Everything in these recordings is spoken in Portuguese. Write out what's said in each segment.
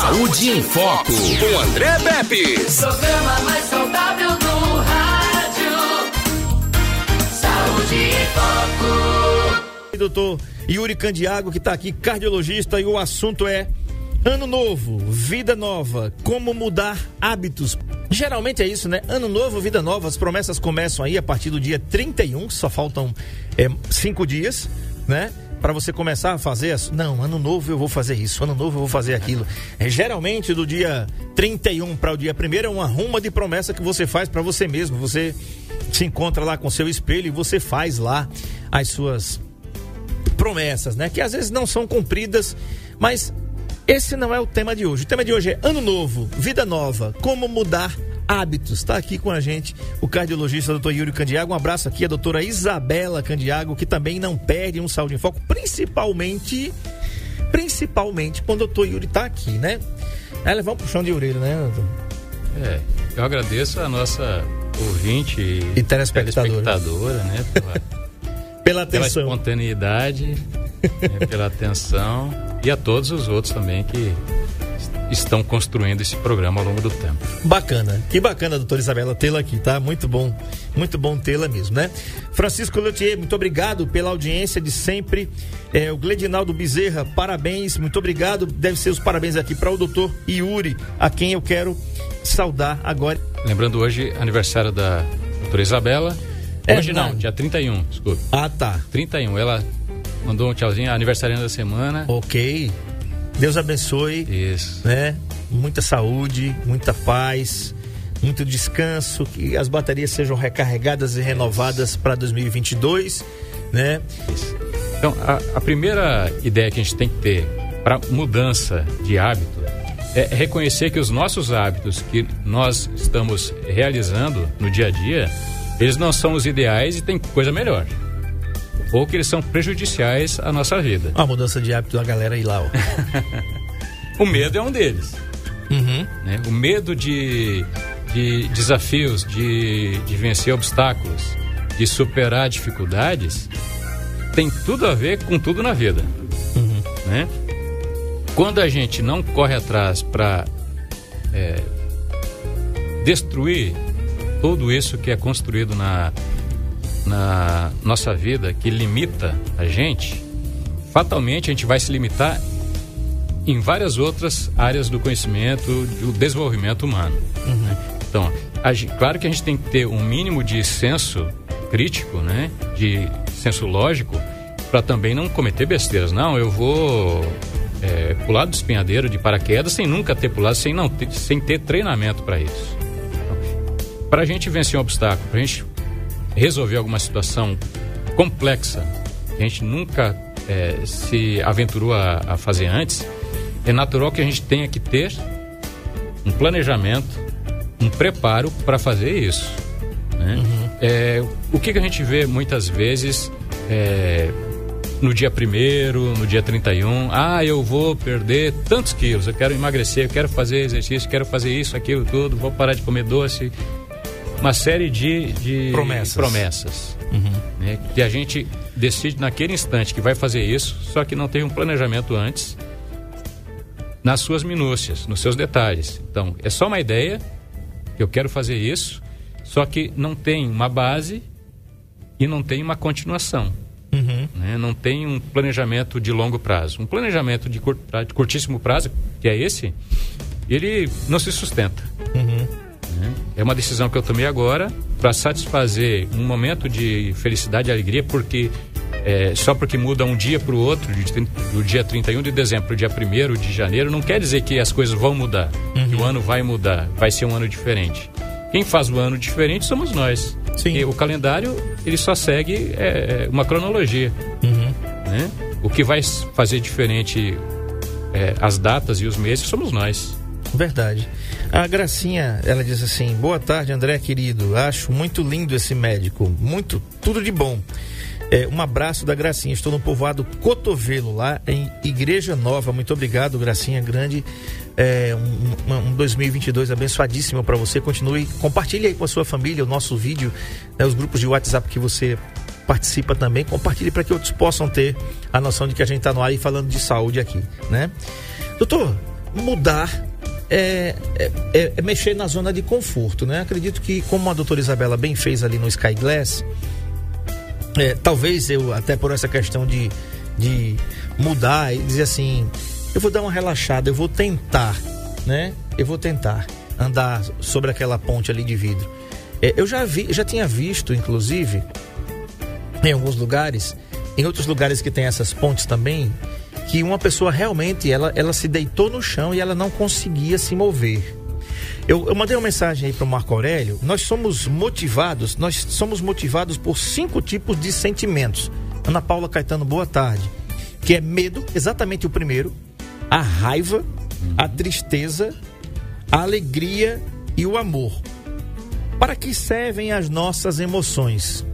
Saúde em Foco, com André Pepe. Programa mais saudável do rádio. Saúde em Foco. Doutor Yuri Candiago, que está aqui, cardiologista, e o assunto é Ano Novo, Vida Nova, como mudar hábitos. Geralmente é isso, né? Ano Novo, Vida Nova, as promessas começam aí a partir do dia 31, só faltam é, cinco dias, né? Para você começar a fazer, não, ano novo eu vou fazer isso, ano novo eu vou fazer aquilo. É, geralmente do dia 31 para o dia 1 é uma ruma de promessa que você faz para você mesmo. Você se encontra lá com seu espelho e você faz lá as suas promessas, né? Que às vezes não são cumpridas, mas esse não é o tema de hoje. O tema de hoje é Ano Novo, Vida Nova, como mudar hábitos. Está aqui com a gente o cardiologista doutor Yuri Candiago. Um abraço aqui a doutora Isabela Candiago, que também não perde um saúde em foco, principalmente, principalmente quando o doutor Yuri está aqui, né? Ela vamos pro chão de orelha, né, doutor? É, eu agradeço a nossa ouvinte e telespectadora, telespectadora né? Pela, pela atenção. Pela espontaneidade, né, pela atenção e a todos os outros também que estão construindo esse programa ao longo do tempo. Bacana, que bacana, doutora Isabela, tê-la aqui, tá? Muito bom, muito bom tê-la mesmo, né? Francisco Leutier, muito obrigado pela audiência de sempre. É, o Gledinaldo Bezerra, parabéns, muito obrigado. Deve ser os parabéns aqui para o doutor Yuri, a quem eu quero saudar agora. Lembrando hoje, aniversário da doutora Isabela. É, hoje não, não, dia 31, desculpa. Ah, tá. 31, ela mandou um tchauzinho, aniversário da semana. Ok. Deus abençoe. Isso. Né? Muita saúde, muita paz, muito descanso, que as baterias sejam recarregadas e renovadas para 2022, né? Isso. Então, a, a primeira ideia que a gente tem que ter para mudança de hábito é reconhecer que os nossos hábitos que nós estamos realizando no dia a dia, eles não são os ideais e tem coisa melhor ou que eles são prejudiciais à nossa vida. A mudança de hábito da galera aí lá, ó. o medo é um deles. Uhum. Né? O medo de, de desafios, de, de vencer obstáculos, de superar dificuldades, tem tudo a ver com tudo na vida. Uhum. Né? Quando a gente não corre atrás para é, destruir tudo isso que é construído na, na nossa vida que limita a gente, fatalmente a gente vai se limitar em várias outras áreas do conhecimento, do desenvolvimento humano. Uhum. Então, a, claro que a gente tem que ter um mínimo de senso crítico, né? De senso lógico, para também não cometer besteiras. Não, eu vou é, pular do espinhadeiro de paraquedas sem nunca ter pulado, sem, não ter, sem ter treinamento para isso. Então, para a gente vencer um obstáculo, para a gente resolver alguma situação complexa que a gente nunca é, se aventurou a, a, fazer antes, é natural que a gente tenha que ter um planejamento, um preparo para fazer isso. Né? Uhum. É, o que, que, a gente vê muitas vezes é, no dia primeiro, no dia 31, ah, eu vou perder tantos quilos, eu quero emagrecer, eu quero fazer exercício, quero fazer isso, aquilo, tudo, vou parar de comer doce, uma série de, de promessas, promessas uhum. né, que a gente decide naquele instante que vai fazer isso, só que não tem um planejamento antes nas suas minúcias, nos seus detalhes. Então, é só uma ideia, eu quero fazer isso, só que não tem uma base e não tem uma continuação. Uhum. Né? Não tem um planejamento de longo prazo. Um planejamento de, curt, de curtíssimo prazo, que é esse, ele não se sustenta. Uhum. É uma decisão que eu tomei agora para satisfazer um momento de felicidade e alegria, porque é, só porque muda um dia para o outro, do dia 31 de dezembro para o dia 1 de janeiro, não quer dizer que as coisas vão mudar, uhum. que o ano vai mudar, vai ser um ano diferente. Quem faz o ano diferente somos nós. Sim. o calendário ele só segue é, é, uma cronologia. Uhum. Né? O que vai fazer diferente é, as datas e os meses somos nós. Verdade. A Gracinha, ela diz assim: Boa tarde, André querido. Acho muito lindo esse médico. Muito, tudo de bom. É, um abraço da Gracinha. Estou no povoado Cotovelo, lá em Igreja Nova. Muito obrigado, Gracinha. Grande. É, um, um 2022 abençoadíssimo para você. Continue, compartilhe aí com a sua família o nosso vídeo, né, os grupos de WhatsApp que você participa também. Compartilhe para que outros possam ter a noção de que a gente está no ar e falando de saúde aqui, né? Doutor, mudar é, é, é, mexer na zona de conforto, né? Acredito que, como a doutora Isabela bem fez ali no Sky Glass, é, talvez eu, até por essa questão de, de mudar e dizer assim, eu vou dar uma relaxada, eu vou tentar, né? Eu vou tentar andar sobre aquela ponte ali de vidro. É, eu já vi, já tinha visto, inclusive, em alguns lugares, em outros lugares que tem essas pontes também, que uma pessoa realmente ela, ela se deitou no chão e ela não conseguia se mover. Eu, eu mandei uma mensagem aí para o Marco Aurélio. Nós somos motivados, nós somos motivados por cinco tipos de sentimentos. Ana Paula Caetano, boa tarde. Que é medo, exatamente o primeiro, a raiva, a tristeza, a alegria e o amor. Para que servem as nossas emoções?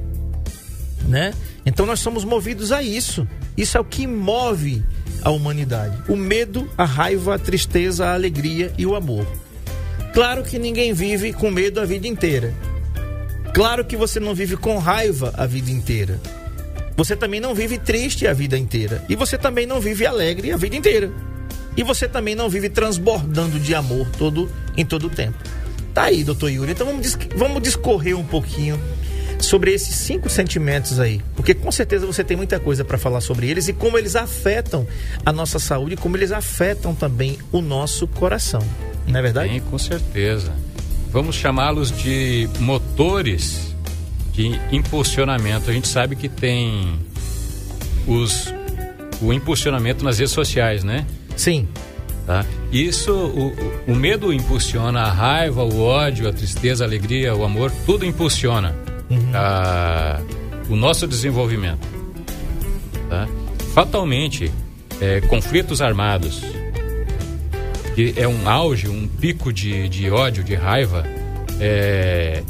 Né? Então nós somos movidos a isso. Isso é o que move a humanidade. O medo, a raiva, a tristeza, a alegria e o amor. Claro que ninguém vive com medo a vida inteira. Claro que você não vive com raiva a vida inteira. Você também não vive triste a vida inteira. E você também não vive alegre a vida inteira. E você também não vive transbordando de amor todo em todo o tempo. Tá aí, doutor Yuri. Então vamos, vamos discorrer um pouquinho sobre esses cinco sentimentos aí, porque com certeza você tem muita coisa para falar sobre eles e como eles afetam a nossa saúde, como eles afetam também o nosso coração. Não é verdade? Sim, com certeza. Vamos chamá-los de motores de impulsionamento. A gente sabe que tem os o impulsionamento nas redes sociais, né? Sim. Tá? Isso, o, o medo impulsiona a raiva, o ódio, a tristeza, a alegria, o amor, tudo impulsiona uhum. a, o nosso desenvolvimento. Tá? Fatalmente, é, conflitos armados, que é um auge, um pico de, de ódio, de raiva, é,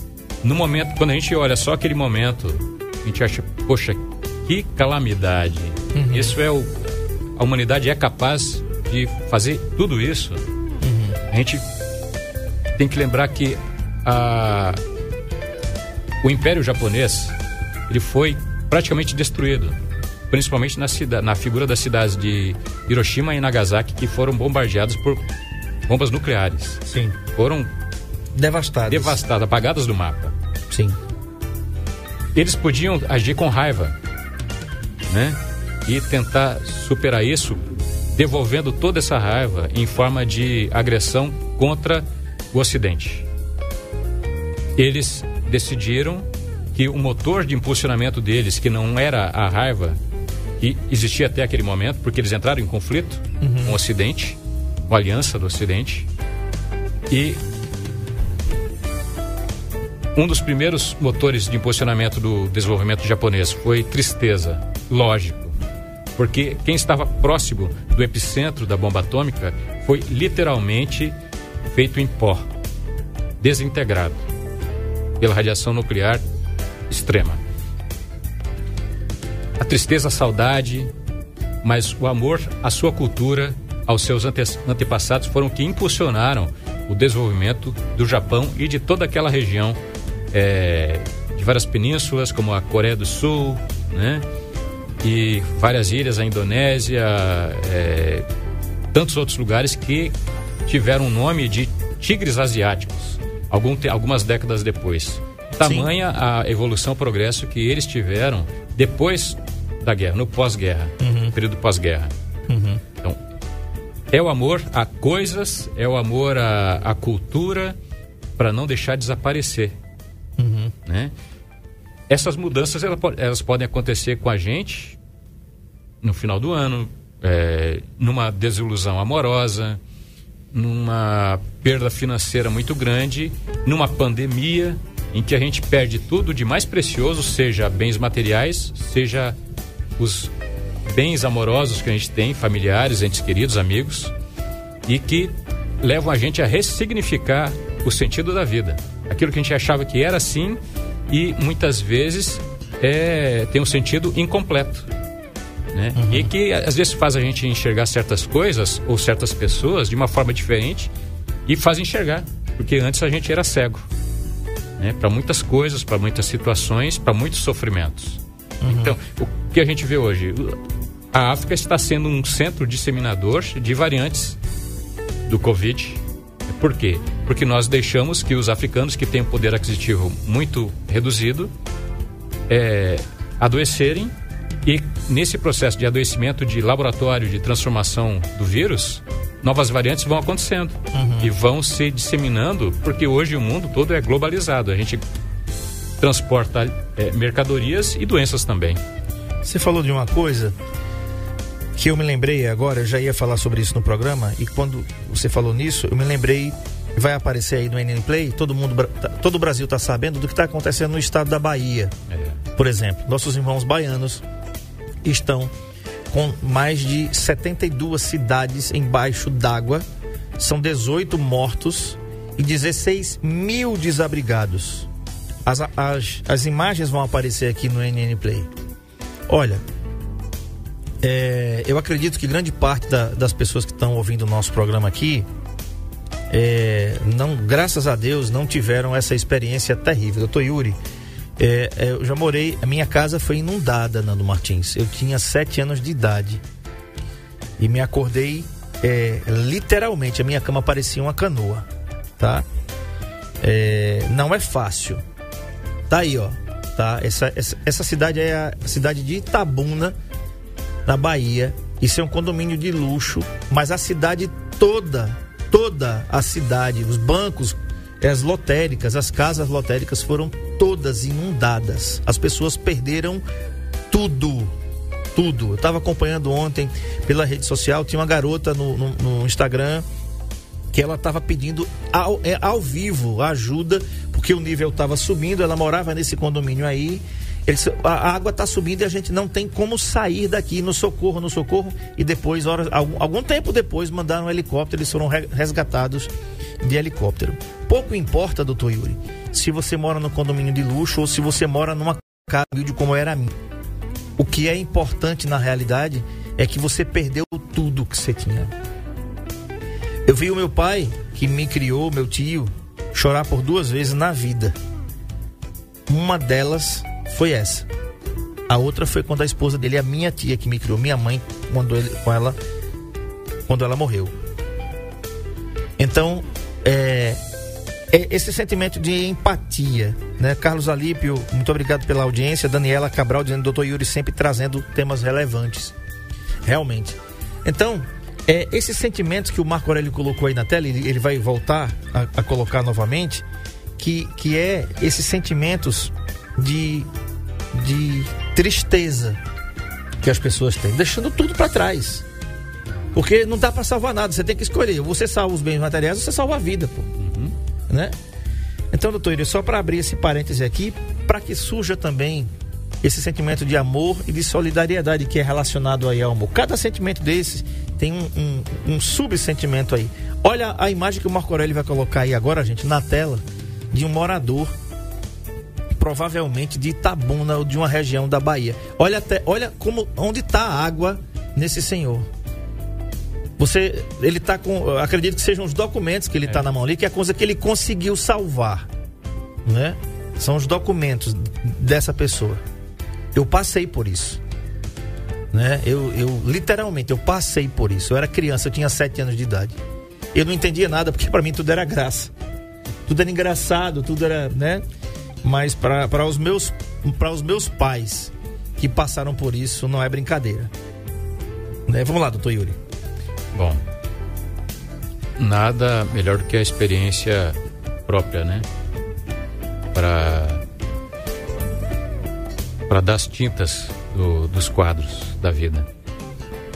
no momento, quando a gente olha só aquele momento, a gente acha, poxa, que calamidade. Uhum. Isso é o. A humanidade é capaz de fazer tudo isso. Uhum. A gente tem que lembrar que a, o Império Japonês ele foi praticamente destruído, principalmente na, cida, na figura das cidades de Hiroshima e Nagasaki que foram bombardeadas por bombas nucleares. Sim. Foram devastadas, devastadas, apagadas do mapa. Sim. Eles podiam agir com raiva, né? E tentar superar isso, devolvendo toda essa raiva em forma de agressão contra o Ocidente. Eles decidiram que o motor de impulsionamento deles, que não era a raiva, que existia até aquele momento, porque eles entraram em conflito uhum. com o Ocidente, com a aliança do Ocidente, e um dos primeiros motores de impulsionamento do desenvolvimento japonês foi tristeza, lógico, porque quem estava próximo do epicentro da bomba atômica foi literalmente feito em pó, desintegrado pela radiação nuclear extrema. A tristeza, a saudade, mas o amor à sua cultura, aos seus ante antepassados foram que impulsionaram o desenvolvimento do Japão e de toda aquela região é, de várias penínsulas, como a Coreia do Sul, né? E várias ilhas, a Indonésia, é, tantos outros lugares que tiveram o nome de tigres asiáticos algum, algumas décadas depois. Tamanha Sim. a evolução, o progresso que eles tiveram depois da guerra, no pós-guerra, uhum. período pós-guerra. Uhum. Então, é o amor a coisas, é o amor à, à cultura, para não deixar desaparecer. Uhum. Né? Essas mudanças elas, elas, podem acontecer com a gente no final do ano, é, numa desilusão amorosa, numa perda financeira muito grande, numa pandemia em que a gente perde tudo de mais precioso, seja bens materiais, seja os bens amorosos que a gente tem, familiares, entes queridos, amigos, e que levam a gente a ressignificar o sentido da vida. Aquilo que a gente achava que era assim e muitas vezes é, tem um sentido incompleto né? Uhum. E que às vezes faz a gente enxergar certas coisas ou certas pessoas de uma forma diferente e faz enxergar, porque antes a gente era cego, né? Para muitas coisas, para muitas situações, para muitos sofrimentos. Uhum. Então, o que a gente vê hoje, a África está sendo um centro disseminador de variantes do Covid. Por quê? Porque nós deixamos que os africanos que têm um poder aquisitivo muito reduzido é, adoecerem e nesse processo de adoecimento de laboratório de transformação do vírus, novas variantes vão acontecendo e vão se disseminando, porque hoje o mundo todo é globalizado. A gente transporta é, mercadorias e doenças também. Você falou de uma coisa que eu me lembrei agora, eu já ia falar sobre isso no programa, e quando você falou nisso, eu me lembrei, vai aparecer aí no NN Play, todo mundo, tá- todo o Brasil está sabendo do que está acontecendo no estado da Bahia. É. Por exemplo, nossos irmãos baianos estão com mais de 72 cidades embaixo d'água, são 18 mortos e 16 mil desabrigados. As, as, as imagens vão aparecer aqui no NN Play. Olha, é, eu acredito que grande parte da- das pessoas que estão ouvindo o nosso programa aqui, é, não, graças a Deus, não tiveram essa experiência terrível. Doutor Yuri, é, é, eu já morei, a minha casa foi inundada, Nando Martins. Eu tinha sete anos de idade e me acordei é, literalmente, a minha cama parecia uma canoa, tá? É, não é fácil. Tá aí, ó. Tá? Essa, essa, essa cidade é a cidade de Itabuna, na Bahia. Isso é um condomínio de luxo, mas a cidade toda, toda a cidade, os bancos, as lotéricas, as casas lotéricas foram todas inundadas. As pessoas perderam tudo. Tudo. Eu estava acompanhando ontem pela rede social, tinha uma garota no, no, no Instagram que ela estava pedindo ao, é, ao vivo ajuda, porque o nível estava subindo, ela morava nesse condomínio aí. Ele disse, a água está subindo e a gente não tem como sair daqui no socorro, no socorro. E depois, horas, algum, algum tempo depois, mandaram um helicóptero, eles foram re- resgatados de helicóptero. Pouco importa, doutor Yuri, se você mora no condomínio de luxo ou se você mora numa casa humilde como era a minha. O que é importante na realidade é que você perdeu tudo que você tinha. Eu vi o meu pai, que me criou, meu tio, chorar por duas vezes na vida. Uma delas foi essa. A outra foi quando a esposa dele, a minha tia que me criou, minha mãe, quando, ele, com ela, quando ela morreu. Então, é, é esse sentimento de empatia, né? Carlos Alípio, muito obrigado pela audiência. Daniela Cabral dizendo, doutor Yuri sempre trazendo temas relevantes. Realmente. Então, é, esses sentimentos que o Marco Aurélio colocou aí na tela, ele, ele vai voltar a, a colocar novamente, que, que é esses sentimentos de, de tristeza que as pessoas têm, deixando tudo para trás. Porque não dá para salvar nada, você tem que escolher. Você salva os bens materiais ou você salva a vida, pô. Né? Então, doutor só para abrir esse parêntese aqui, para que surja também esse sentimento de amor e de solidariedade que é relacionado aí ao amor. Cada sentimento desses tem um, um, um subsentimento aí. Olha a imagem que o Marco Aurélio vai colocar aí agora, gente, na tela, de um morador, provavelmente de Itabuna ou de uma região da Bahia. Olha até, olha como onde está a água nesse senhor. Você, ele tá com, acredito que sejam os documentos que ele está na mão ali, que é a coisa que ele conseguiu salvar, né? São os documentos dessa pessoa. Eu passei por isso, né? Eu, eu literalmente eu passei por isso. Eu era criança, eu tinha sete anos de idade. Eu não entendia nada porque para mim tudo era graça, tudo era engraçado, tudo era, né? Mas para os meus para os meus pais que passaram por isso não é brincadeira. Né? Vamos lá, doutor Yuri. Bom, nada melhor do que a experiência própria, né? Para para dar as tintas do- dos quadros da vida.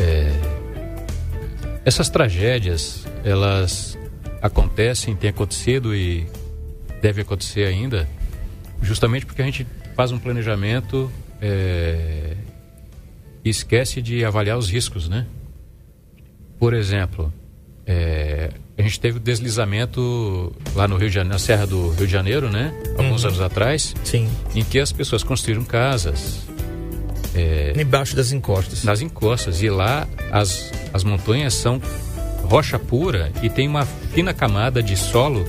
É, essas tragédias, elas acontecem, têm acontecido e deve acontecer ainda, justamente porque a gente faz um planejamento é, e esquece de avaliar os riscos, né? Por exemplo, é, a gente teve o deslizamento lá no Rio de Janeiro, na Serra do Rio de Janeiro, né? Alguns anos atrás, Sim. em que as pessoas construíram casas Embaixo das encostas. nas encostas e lá as, as montanhas são rocha pura e tem uma fina camada de solo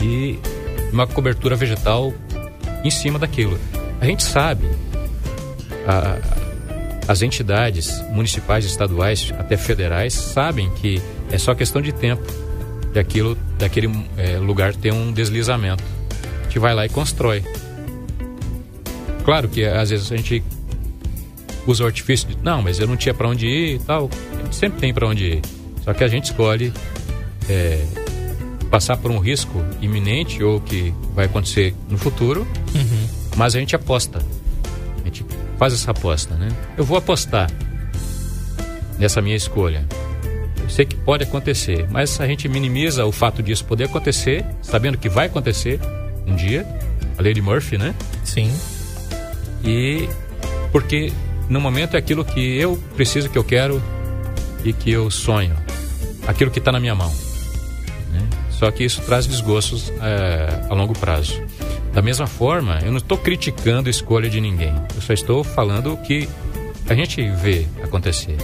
e uma cobertura vegetal em cima daquilo. A gente sabe, a- as entidades municipais, estaduais, até federais, sabem que é só questão de tempo daquilo, daquele é, lugar ter um deslizamento. A gente vai lá e constrói. Claro que às vezes a gente usa o artifício de não, mas eu não tinha para onde ir e tal. A gente sempre tem para onde ir. Só que a gente escolhe é, passar por um risco iminente ou que vai acontecer no futuro, Uhum. mas a gente aposta. A gente faz essa aposta, né? Eu vou apostar nessa minha escolha. Eu sei que pode acontecer, mas a gente minimiza o fato disso poder acontecer, sabendo que vai acontecer um dia, a lei de Murphy, né? Sim. E porque no momento é aquilo que eu preciso, que eu quero e que eu sonho, aquilo que está na minha mão. Só que isso traz desgostos é, a longo prazo. Da mesma forma, eu não estou criticando a escolha de ninguém. Eu só estou falando o que a gente vê acontecer.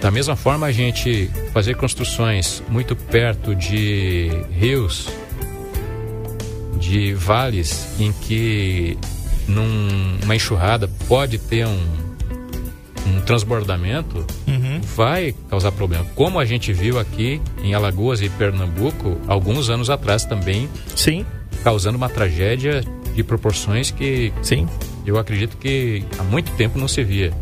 Da mesma forma, a gente fazer construções muito perto de rios, de vales, em que numa enxurrada pode ter um, um transbordamento. Vai causar problema. Como a gente viu aqui em Alagoas e Pernambuco, alguns anos atrás também, Sim, causando uma tragédia de proporções que sim. eu acredito que há muito tempo não se via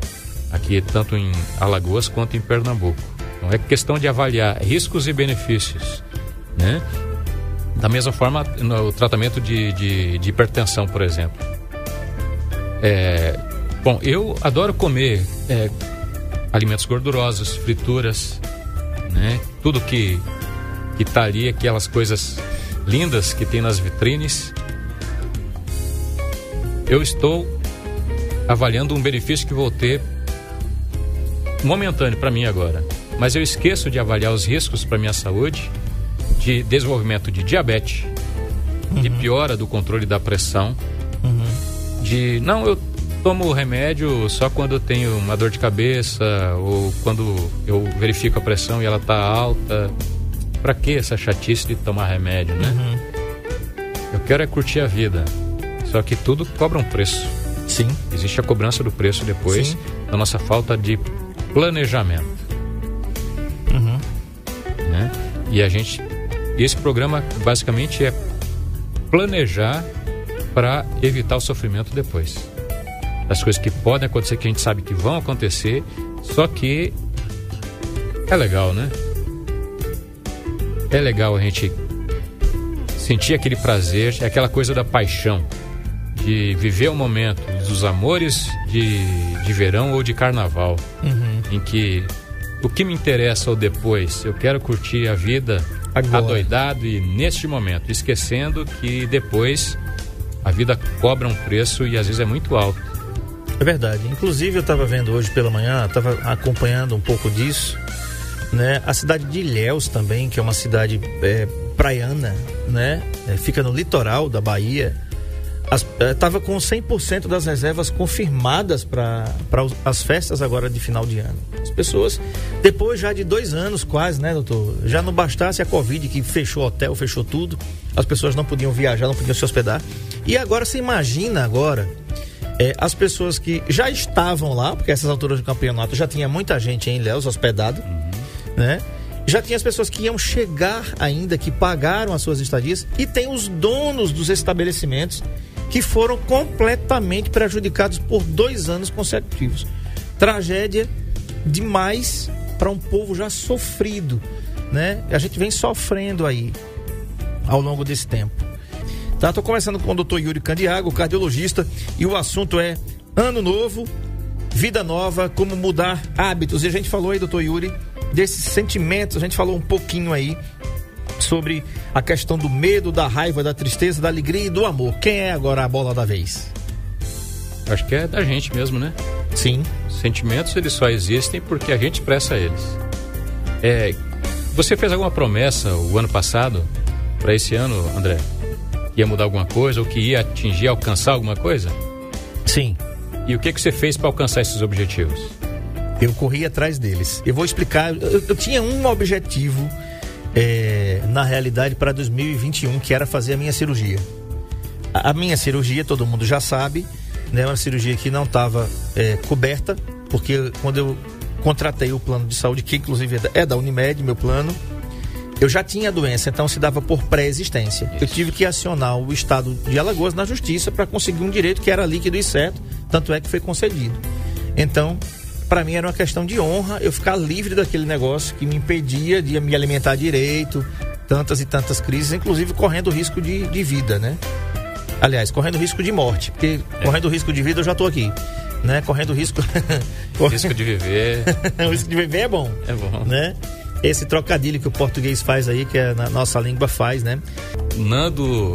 aqui, tanto em Alagoas quanto em Pernambuco. Então é questão de avaliar riscos e benefícios, né? Da mesma forma, no tratamento de, de, de hipertensão, por exemplo. É, bom, eu adoro comer é, alimentos gordurosos, frituras, né? Tudo que que tá ali, aquelas coisas lindas que tem nas vitrines. Eu estou avaliando um benefício que vou ter momentâneo para mim agora, mas eu esqueço de avaliar os riscos para minha saúde de desenvolvimento de diabetes, de piora do controle da pressão, de não eu tomo remédio só quando eu tenho uma dor de cabeça ou quando eu verifico a pressão e ela tá alta. Para que essa chatice de tomar remédio, né? Eu quero é curtir a vida. Só que tudo cobra um preço. Sim. Existe a cobrança do preço depois Sim. da nossa falta de planejamento. Uhum. Né? E a gente. Esse programa basicamente é planejar para evitar o sofrimento depois. Das coisas que podem acontecer, que a gente sabe que vão acontecer, só que é legal, né? É legal a gente sentir aquele prazer, é aquela coisa da paixão, de viver o momento dos amores de, de verão ou de carnaval, em que o que me interessa ou depois, eu quero curtir a vida Agora. adoidado e neste momento, esquecendo que depois a vida cobra um preço e às vezes é muito alto. É verdade. Inclusive, eu estava vendo hoje pela manhã, estava acompanhando um pouco disso, né? A cidade de Ilhéus também, que é uma cidade é, praiana, né? É, fica no litoral da Bahia. Estava com 100% das reservas confirmadas para as festas agora de final de ano. As pessoas, depois já de dois anos quase, né, doutor? Já não bastasse a Covid, que fechou hotel, fechou tudo, as pessoas não podiam viajar, não podiam se hospedar. E agora você imagina agora é, as pessoas que já estavam lá, porque essas alturas do campeonato já tinha muita gente em Ilhéus hospedado, né? Já tinha as pessoas que iam chegar ainda, que pagaram as suas estadias, e tem os donos dos estabelecimentos que foram completamente prejudicados por dois anos consecutivos. Tragédia demais para um povo já sofrido, né? A gente vem sofrendo aí ao longo desse tempo. Tá, tô conversando com o Dr. Yuri Candiago, cardiologista, e o assunto é Ano Novo, Vida Nova, como mudar hábitos. E a gente falou aí, doutor Yuri, desses sentimentos, a gente falou um pouquinho aí sobre a questão do medo, da raiva, da tristeza, da alegria e do amor. Quem é agora a bola da vez? Acho que é da gente mesmo, né? Sim. Os sentimentos eles só existem porque a gente expressa eles. É, você fez alguma promessa o ano passado para esse ano, André? Ia mudar alguma coisa ou que ia atingir, alcançar alguma coisa? Sim. E o que que você fez para alcançar esses objetivos? Eu corri atrás deles. Eu vou explicar. Eu, eu tinha um objetivo é, na realidade para 2021, que era fazer a minha cirurgia. A, a minha cirurgia, todo mundo já sabe, né, é uma cirurgia que não estava é, coberta, porque quando eu contratei o plano de saúde, que inclusive é da, é da Unimed, meu plano, eu já tinha a doença, então se dava por pré-existência. Eu tive que acionar o estado de Alagoas na justiça para conseguir um direito que era líquido e certo, tanto é que foi concedido. Então, para mim era uma questão de honra eu ficar livre daquele negócio que me impedia de me alimentar direito, tantas e tantas crises, inclusive correndo risco de, de vida, né? Aliás, correndo risco de morte, porque correndo risco de vida eu já estou aqui, né? Correndo risco Risco de viver o risco de viver é bom é bom. né? Esse trocadilho que o português faz aí, que a na- nossa língua faz, né? Nando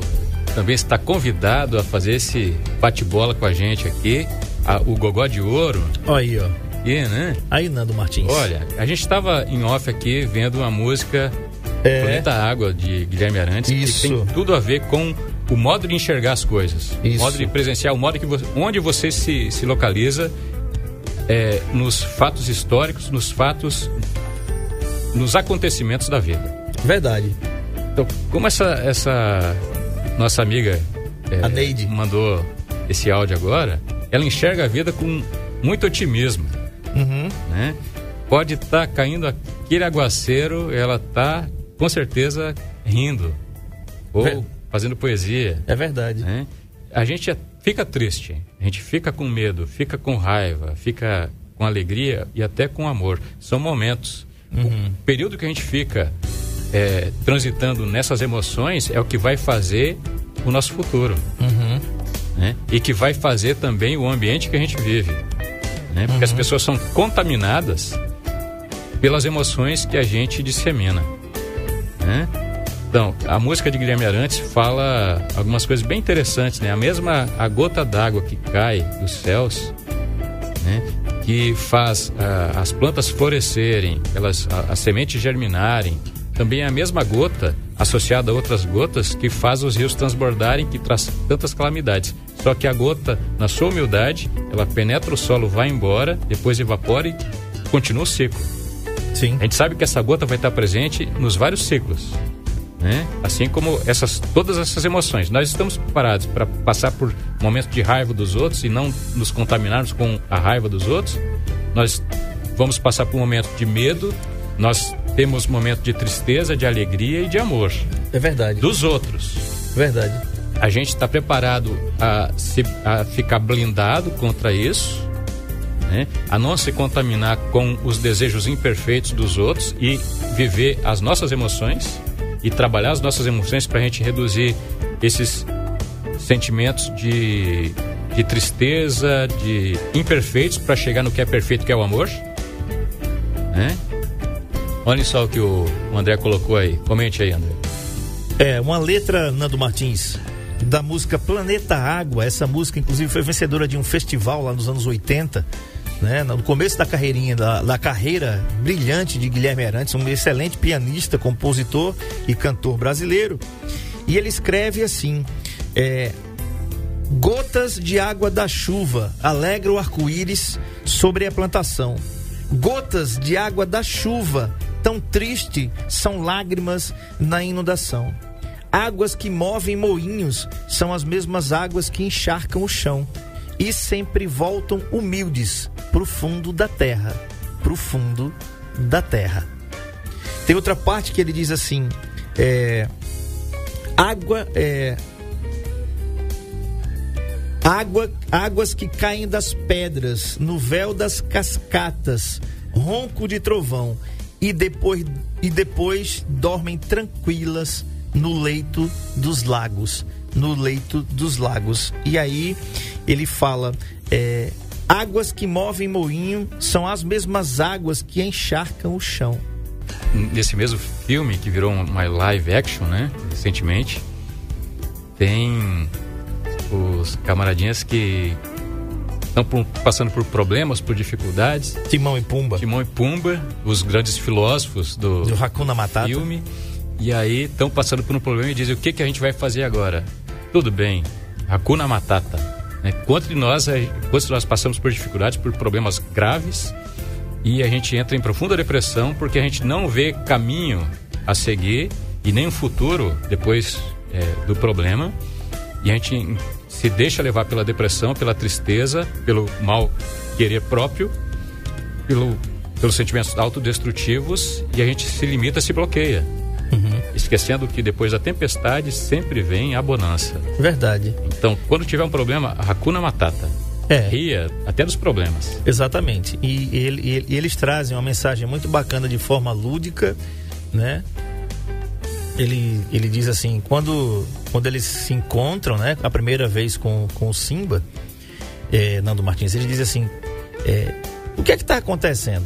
também está convidado a fazer esse bate-bola com a gente aqui. A- o Gogó de Ouro, Olha aí, ó. aqui, né? Aí, Nando Martins. Olha, a gente estava em off aqui vendo uma música É. Planeta Água de Guilherme Arantes Isso. que tem tudo a ver com o modo de enxergar as coisas, o Isso. modo de presenciar, o modo que você, onde você se, se localiza é, nos fatos históricos, nos fatos, nos acontecimentos da vida. Verdade. Então, como essa, essa nossa amiga é, A Neide. mandou esse áudio agora, ela enxerga a vida com muito otimismo, Uhum. né? Pode estar caindo aquele aguaceiro, ela tá com certeza rindo ou Ver- fazendo poesia, É verdade. né? A gente é- fica triste, a gente fica com medo, fica com raiva, fica com alegria e até com amor. São momentos. O período que a gente fica é, transitando nessas emoções é o que vai fazer o nosso futuro. né? E que vai fazer também o ambiente que a gente vive. né? Porque as pessoas são contaminadas pelas emoções que a gente dissemina. né? Então, a música de Guilherme Arantes fala algumas coisas bem interessantes, né? A mesma a gota d'água que cai dos céus, né? Que faz ah, as plantas florescerem, elas, a- as sementes germinarem. Também é a mesma gota associada a outras gotas que faz os rios transbordarem, que traz tantas calamidades. Só que a gota, na sua humildade, ela penetra o solo, vai embora, depois evapora e continua o ciclo. Sim. A gente sabe que essa gota vai estar presente nos vários ciclos, né? Assim como essas todas essas emoções. Nós estamos preparados para passar por momentos de raiva dos outros e não nos contaminarmos com a raiva dos outros. Nós vamos passar por um momento de medo. Nós temos momentos de tristeza, de alegria e de amor É verdade. dos outros. Verdade. A gente está preparado a, se, a ficar blindado contra isso, né? a não se contaminar com os desejos imperfeitos dos outros e viver as nossas emoções e trabalhar as nossas emoções para a gente reduzir esses sentimentos de, de tristeza, de imperfeitos para chegar no que é perfeito, que é o amor. Né? Olha só o que o André colocou aí. Comente aí, André. É, uma letra, Nando Martins, da música Planeta Água. Essa música, inclusive, foi vencedora de um festival lá nos anos 80, né? No começo da carreirinha, da, da carreira brilhante de Guilherme Arantes, um excelente pianista, compositor e cantor brasileiro. E ele escreve assim: é, Gotas de água da chuva alegra o arco-íris sobre a plantação. Gotas de água da chuva, tão triste são lágrimas na inundação. Águas que movem moinhos são as mesmas águas que encharcam o chão e sempre voltam humildes pro fundo da terra, pro fundo da terra. Tem outra parte que ele diz assim: é, água é, Água, águas que caem das pedras, no véu das cascatas, ronco de trovão, e depois, e depois dormem tranquilas no leito dos lagos. No leito dos lagos. E aí ele fala: é, águas que movem moinho são as mesmas águas que encharcam o chão. nesse mesmo filme que virou uma live action, né? Recentemente, tem os camaradinhas que estão passando por problemas, por dificuldades. Timão e Pumba, Timão e Pumba, os grandes filósofos do, do Hakuna Matata. filme. E aí estão passando por um problema e dizem o que, que a gente vai fazer agora? Tudo bem, Hakuna Matata. Né? Quanto de nós, eh, quantos de nós passamos por dificuldades, por problemas graves e a gente entra em profunda depressão porque a gente não vê caminho a seguir e nem um futuro depois eh, do problema e a gente se deixa levar pela depressão, pela tristeza, pelo mal querer próprio, pelo, pelos sentimentos autodestrutivos e a gente se limita, se bloqueia. Esquecendo que depois da tempestade sempre vem a bonança. Verdade. Então, quando tiver um problema, Hakuna Matata. É. Ria até dos problemas. Exatamente. E, e ele- e eles trazem uma mensagem muito bacana de forma lúdica, né? Ele, ele diz assim, quando, quando eles se encontram, né? A primeira vez com, com o Simba, é, Nando Martins, ele diz assim, é, o que é que está acontecendo?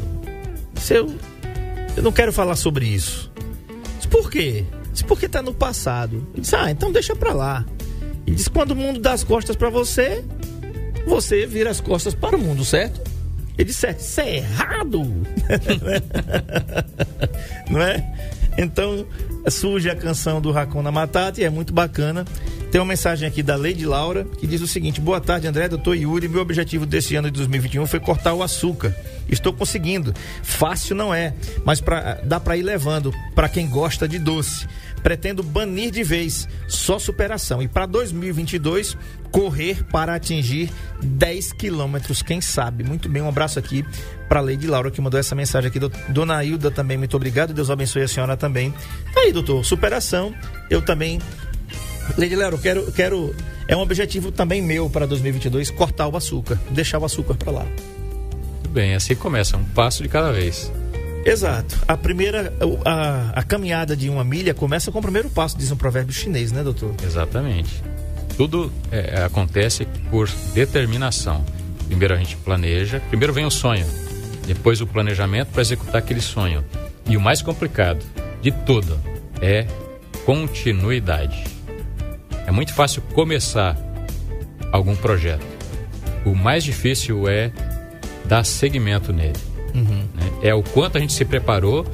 Se eu, eu não quero falar sobre isso. Por quê? Diz, porque está no passado. Ele diz, ah, então deixa pra lá. Ele diz, quando o mundo dá as costas para você, você vira as costas para o mundo, certo? Ele disse, isso é errado. Não é? Então, surge a canção do Hakuna Matata e é muito bacana. Tem uma mensagem aqui da Lady Laura que diz o seguinte: Boa tarde, André, doutor Yuri. Meu objetivo desse ano de 2021 foi cortar o açúcar. Estou conseguindo. Fácil não é, mas pra, dá para ir levando para quem gosta de doce. Pretendo banir de vez, só superação. E para 2022, correr para atingir 10 quilômetros, quem sabe. Muito bem, um abraço aqui para a Lady Laura que mandou essa mensagem aqui. Do- Dona Hilda também, muito obrigado. Deus abençoe a senhora também. Tá aí, doutor, superação. Eu também Lady eu quero, quero. É um objetivo também meu para 2022 cortar o açúcar, deixar o açúcar para lá. Tudo bem, assim começa, um passo de cada vez. Exato. A primeira, a, a caminhada de uma milha começa com o primeiro passo, diz um provérbio chinês, né, doutor? Exatamente. Tudo é, acontece por determinação. Primeiro a gente planeja, primeiro vem o sonho, depois o planejamento para executar aquele sonho. E o mais complicado de tudo é continuidade. É muito fácil começar algum projeto. O mais difícil é dar seguimento nele. né? É o quanto a gente se preparou,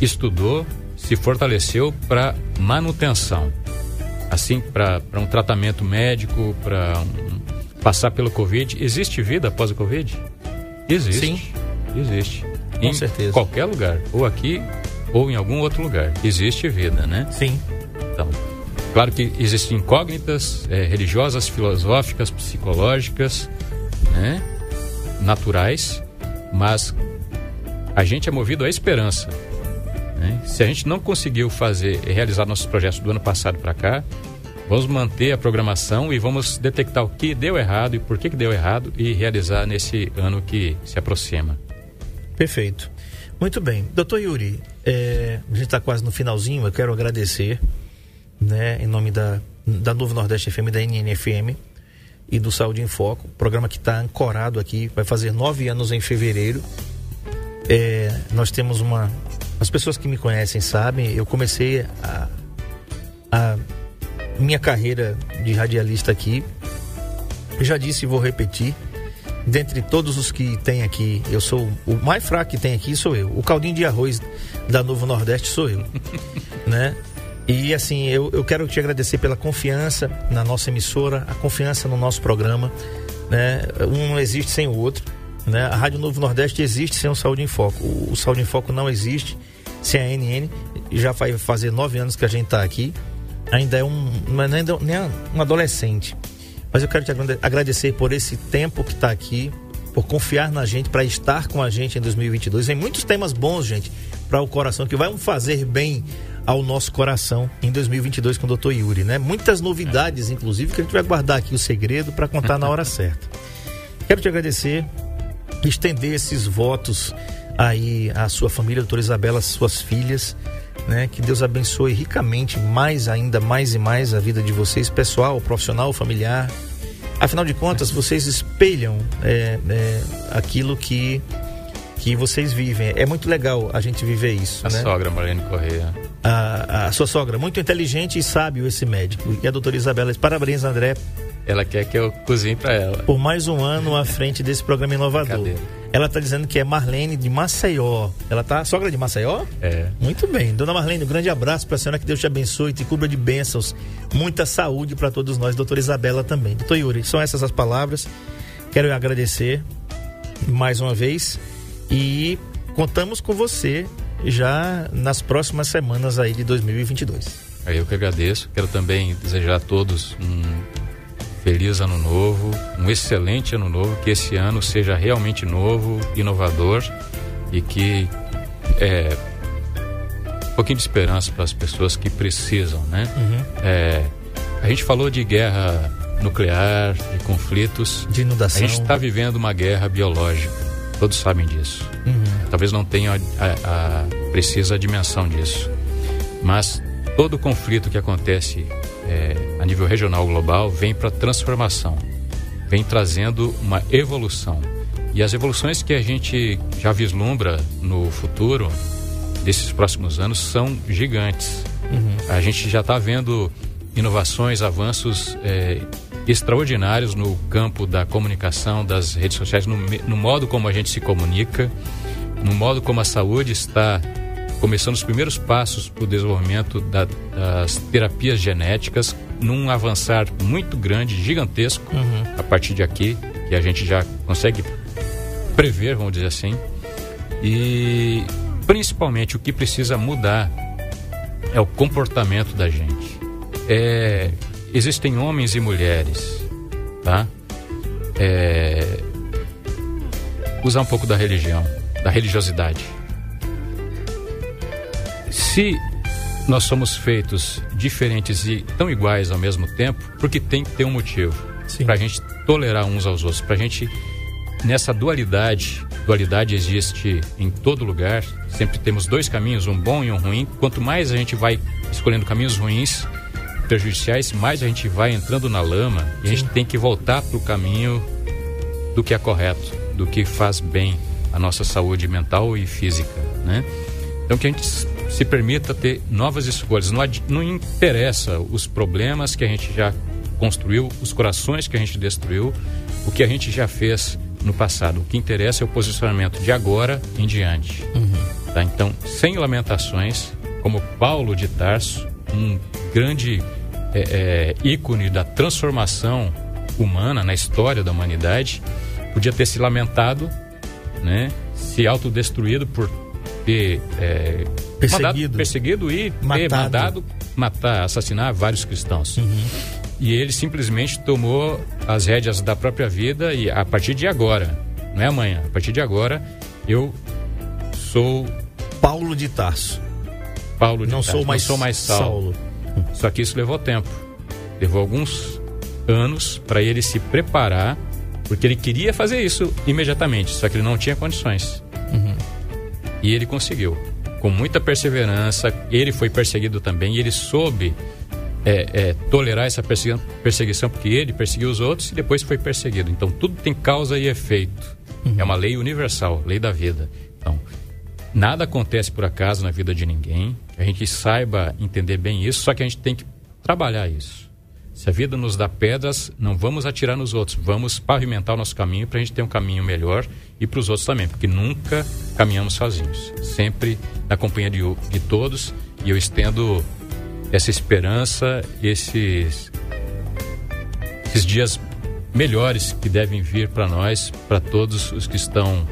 estudou, se fortaleceu para manutenção. Assim, para um tratamento médico, para um, passar pelo Covid. Existe vida após o Covid? Existe. Sim. Existe. Com em certeza. qualquer lugar. Ou aqui, ou em algum outro lugar. Existe vida, né? Sim. Então, claro que existem incógnitas eh, religiosas, filosóficas, psicológicas, né? naturais, mas a gente é movido à esperança. né? Se a gente não conseguiu fazer e realizar nossos projetos do ano passado para cá, vamos manter a programação e vamos detectar o que deu errado e por que, que deu errado e realizar nesse ano que se aproxima. Perfeito. Muito bem. Doutor Yuri, é, a gente está quase no finalzinho, eu quero agradecer, né, em nome da, da Novo Nordeste FM, da NNFM e do Saúde em Foco, programa que está ancorado aqui, vai fazer nove anos em fevereiro. É, nós temos uma. As pessoas que me conhecem sabem, eu comecei a, a minha carreira de radialista aqui. Já disse e vou repetir. Dentre todos os que tem aqui, eu sou o mais fraco que tem aqui sou eu. O caldinho de arroz da Novo Nordeste sou eu, né? E assim, eu, eu quero te agradecer pela confiança na nossa emissora, a confiança no nosso programa, né? Um não existe sem o outro, né? A Rádio Novo Nordeste existe sem o Saúde em Foco. O, o Saúde em Foco não existe sem a NN. Já vai fazer nove anos que a gente está aqui. Ainda é um, é ainda nem um adolescente. Mas eu quero te agrade- agradecer por esse tempo que está aqui, por confiar na gente, para estar com a gente em 2022. Tem muitos temas bons, gente, para o coração, que vão fazer bem ao nosso coração em 2022 com o Dr. Yuri, né? Muitas novidades, inclusive, que a gente vai guardar aqui o segredo para contar na hora certa. Quero te agradecer, estender esses votos aí à sua família, doutora Isabela, suas filhas, né? Que Deus abençoe ricamente, mais ainda, mais e mais a vida de vocês, pessoal, profissional, familiar. Afinal de contas, vocês espelham é, é, aquilo que, que vocês vivem. É muito legal a gente viver isso, A né? sogra Marlene Correia. A, a sua sogra, muito inteligente e sábio esse médico. E a doutora Isabela, parabéns, André, Ela quer que eu cozinhe para ela. por mais um ano à frente desse programa inovador. Cadê? Ela está dizendo que é Marlene de Maceió. Ela tá sogra de Maceió? É. Muito bem. Dona Marlene, um grande abraço para a senhora, que Deus te abençoe e te cubra de bênçãos. Muita saúde para todos nós, doutora Isabela também. Doutor Yuri, são essas as palavras. Quero agradecer mais uma vez e contamos com você já nas próximas semanas aí de 2022. Aí eu que agradeço. Quero também desejar a todos um feliz ano novo, um excelente ano novo, que esse ano seja realmente novo, inovador e que é, um pouquinho de esperança para as pessoas que precisam, né? É, a gente falou de guerra nuclear, de conflitos. De inundação. A gente está vivendo uma guerra biológica. Todos sabem disso. Talvez não tenham a, a- a precisa dimensão disso. Mas todo conflito que acontece é, a nível regional global vem para transformação, vem trazendo uma evolução. E as evoluções que a gente já vislumbra no futuro desses próximos anos são gigantes. A gente já está vendo inovações, avanços é, extraordinários no campo da comunicação, das redes sociais, no, no modo como a gente se comunica, no modo como a saúde está começando os primeiros passos para o desenvolvimento da- das terapias genéticas, num avançar muito grande, gigantesco, a partir de aqui, que a gente já consegue prever, vamos dizer assim. E principalmente o que precisa mudar é o comportamento da gente. É, existem homens e mulheres, tá? É, usar um pouco da religião, da religiosidade. Se nós somos feitos diferentes e tão iguais ao mesmo tempo, porque tem que ter um motivo para a gente tolerar uns aos outros, para a gente nessa dualidade, dualidade existe em todo lugar. Sempre temos dois caminhos, um bom e um ruim. Quanto mais a gente vai escolhendo caminhos ruins, prejudiciais, mais a gente vai entrando na lama e a gente tem que voltar para o caminho do que é correto, do que faz bem à nossa saúde mental e física, né? Então que a gente se permita ter novas escolhas. Não, não interessa os problemas que a gente já construiu, os corações que a gente destruiu, o que a gente já fez no passado. O que interessa é o posicionamento de agora em diante. Tá? Então, sem lamentações, como Paulo de Tarso, um grande é, é, ícone da transformação humana na história da humanidade, podia ter se lamentado, né, se autodestruído por ter é, Perseguido. mandado- perseguido e ter Matado. mandado matar, assassinar vários cristãos. E ele simplesmente tomou as rédeas da própria vida e a partir de agora, não é amanhã, a partir de agora, eu sou Paulo de Tarso. Paulo de Não Tarso, sou mais, não sou mais Saulo. Saulo. Só que isso levou tempo. Levou alguns anos para ele se preparar, porque ele queria fazer isso imediatamente, só que ele não tinha condições. E ele conseguiu. Com muita perseverança, ele foi perseguido também, e ele soube é, é, tolerar essa persegui- perseguição, porque ele perseguiu os outros e depois foi perseguido. Então tudo tem causa e efeito. É uma lei universal, lei da vida. Então, nada acontece por acaso na vida de ninguém. A gente saiba entender bem isso, só que a gente tem que trabalhar isso. Se a vida nos dá pedras, não vamos atirar nos outros, vamos pavimentar o nosso caminho para a gente ter um caminho melhor e para os outros também, porque nunca caminhamos sozinhos, sempre na companhia de, de todos. E eu estendo essa esperança, esses, esses dias melhores que devem vir para nós, para todos os que estão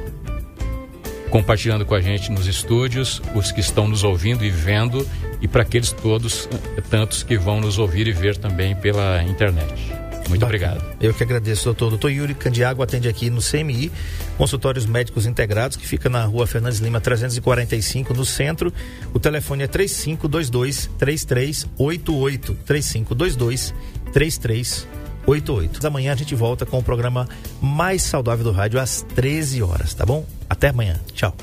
compartilhando com a gente nos estúdios, os que estão nos ouvindo e vendo, e para aqueles todos, eh, tantos que vão nos ouvir e ver também pela internet. Muito obrigado. Eu que agradeço, doutor. Doutor Yuri Candiago atende aqui no CMI, Consultórios Médicos Integrados, que fica na rua Fernandes Lima 345, no centro. O telefone é 3522-3388. 3522-3388. Amanhã a gente volta com o programa mais saudável do rádio às 13 horas, tá bom? Até amanhã. Tchau.